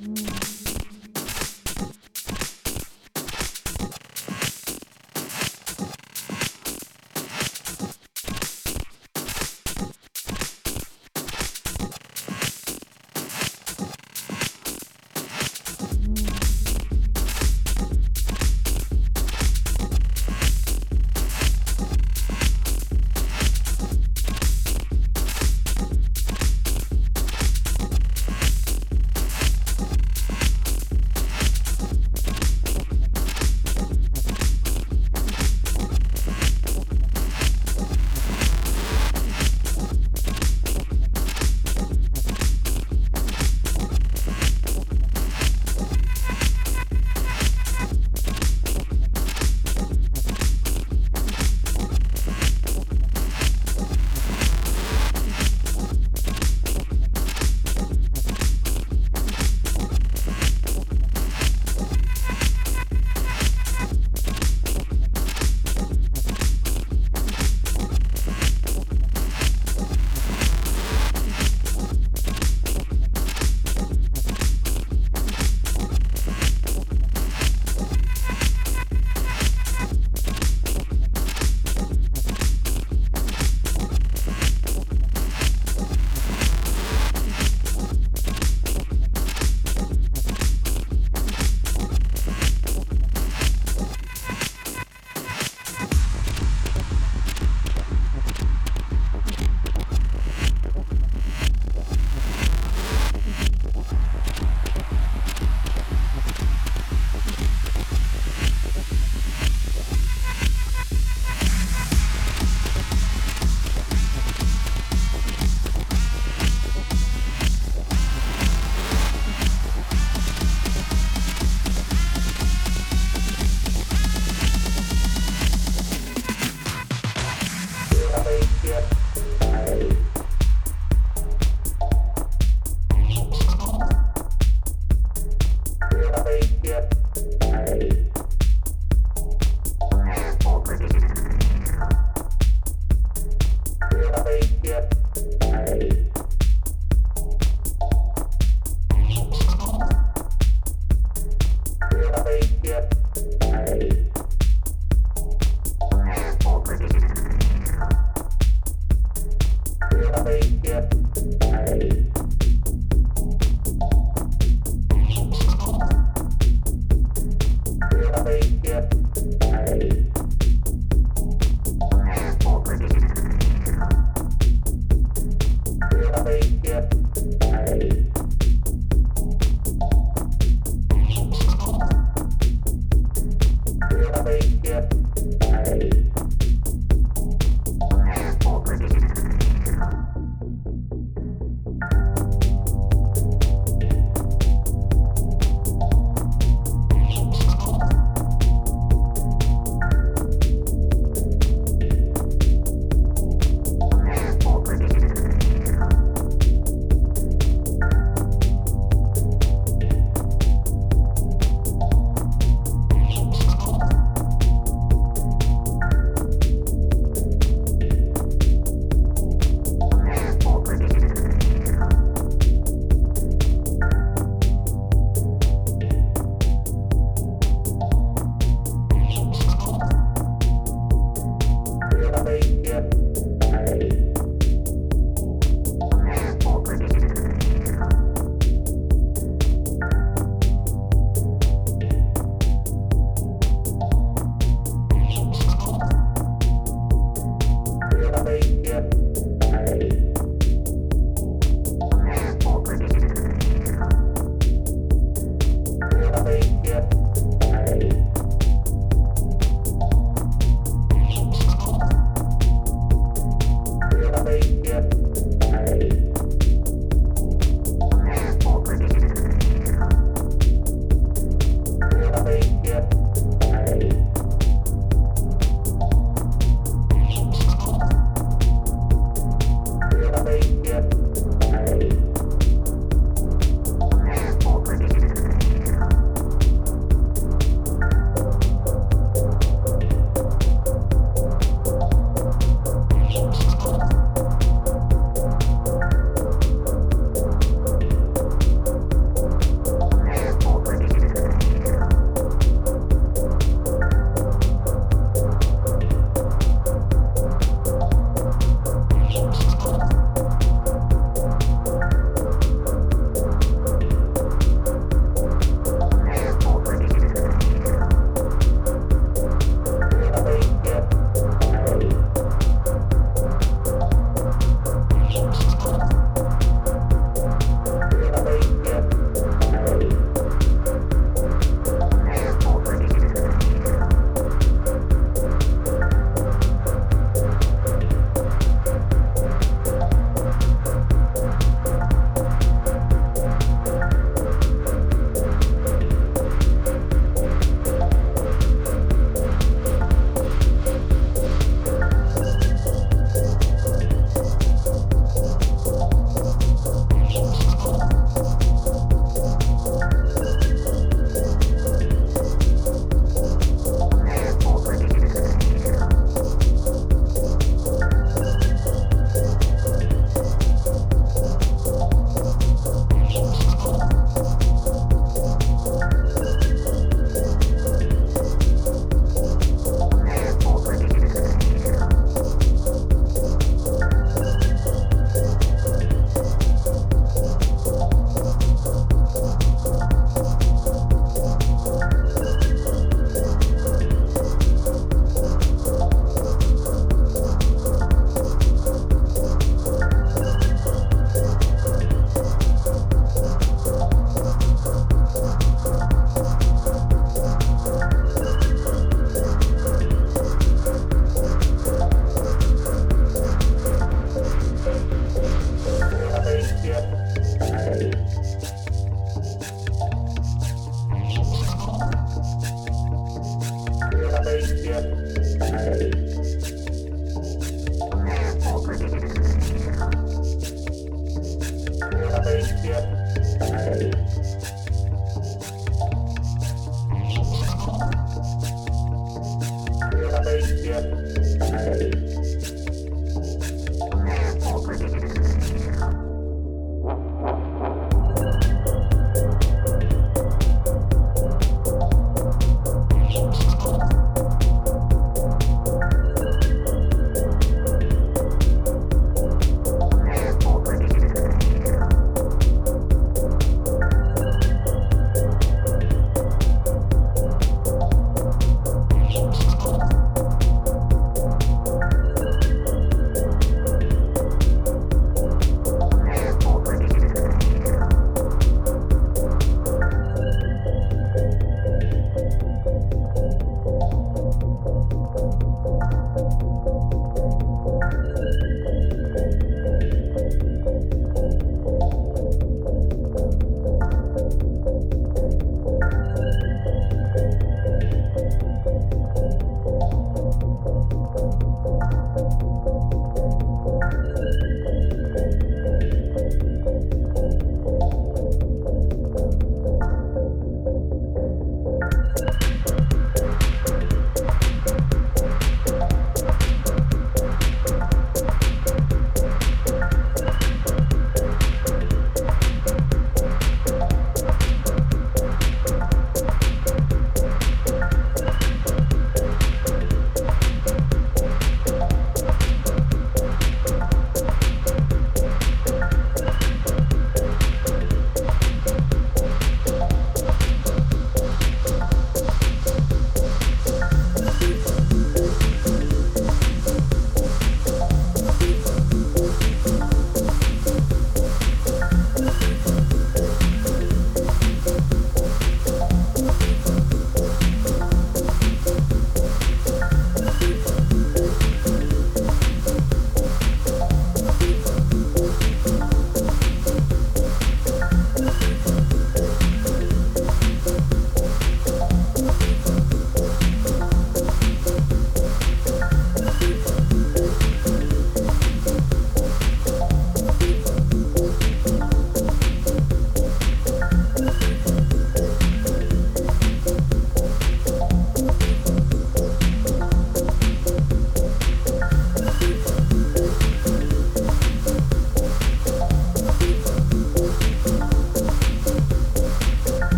Bye.